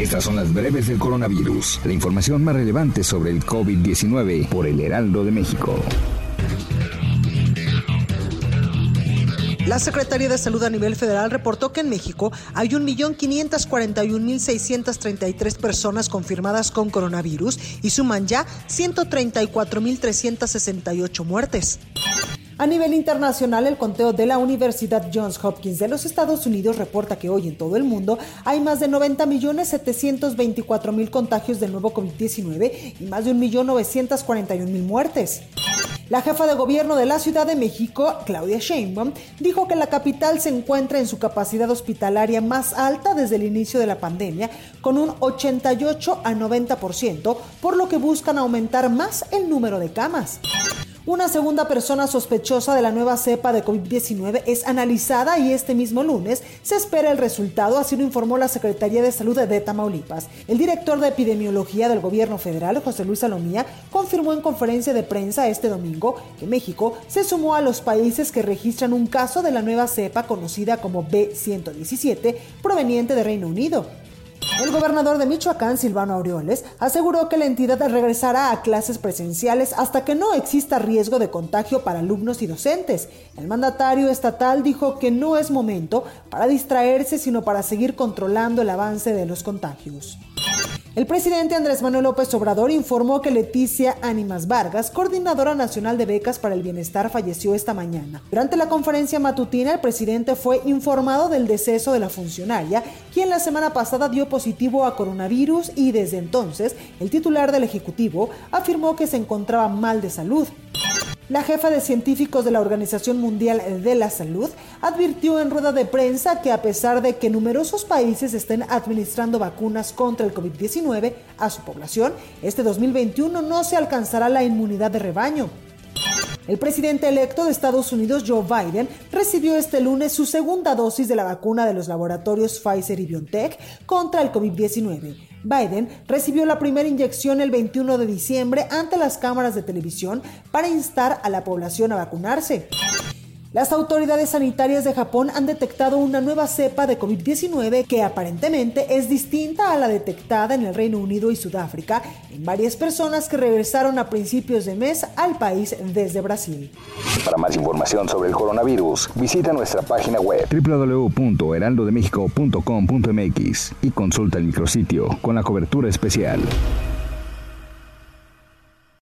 Estas son las breves del coronavirus, la información más relevante sobre el COVID-19 por el Heraldo de México. La Secretaría de Salud a nivel federal reportó que en México hay 1.541.633 personas confirmadas con coronavirus y suman ya 134.368 muertes. A nivel internacional, el conteo de la Universidad Johns Hopkins de los Estados Unidos reporta que hoy en todo el mundo hay más de 90.724.000 contagios del nuevo COVID-19 y más de 1.941.000 muertes. La jefa de gobierno de la Ciudad de México, Claudia Sheinbaum, dijo que la capital se encuentra en su capacidad hospitalaria más alta desde el inicio de la pandemia, con un 88 a 90%, por lo que buscan aumentar más el número de camas. Una segunda persona sospechosa de la nueva cepa de COVID-19 es analizada y este mismo lunes se espera el resultado, así lo informó la Secretaría de Salud de Tamaulipas. El director de epidemiología del gobierno federal, José Luis Salomía, confirmó en conferencia de prensa este domingo que México se sumó a los países que registran un caso de la nueva cepa conocida como B117 proveniente de Reino Unido. El gobernador de Michoacán, Silvano Aureoles, aseguró que la entidad regresará a clases presenciales hasta que no exista riesgo de contagio para alumnos y docentes. El mandatario estatal dijo que no es momento para distraerse, sino para seguir controlando el avance de los contagios. El presidente Andrés Manuel López Obrador informó que Leticia Ánimas Vargas, coordinadora nacional de becas para el bienestar, falleció esta mañana. Durante la conferencia matutina, el presidente fue informado del deceso de la funcionaria, quien la semana pasada dio positivo a coronavirus y desde entonces el titular del Ejecutivo afirmó que se encontraba mal de salud. La jefa de científicos de la Organización Mundial de la Salud advirtió en rueda de prensa que a pesar de que numerosos países estén administrando vacunas contra el COVID-19 a su población, este 2021 no se alcanzará la inmunidad de rebaño. El presidente electo de Estados Unidos, Joe Biden, recibió este lunes su segunda dosis de la vacuna de los laboratorios Pfizer y BioNTech contra el COVID-19. Biden recibió la primera inyección el 21 de diciembre ante las cámaras de televisión para instar a la población a vacunarse. Las autoridades sanitarias de Japón han detectado una nueva cepa de COVID-19 que aparentemente es distinta a la detectada en el Reino Unido y Sudáfrica en varias personas que regresaron a principios de mes al país desde Brasil. Para más información sobre el coronavirus, visita nuestra página web www.heraldodemexico.com.mx y consulta el micrositio con la cobertura especial.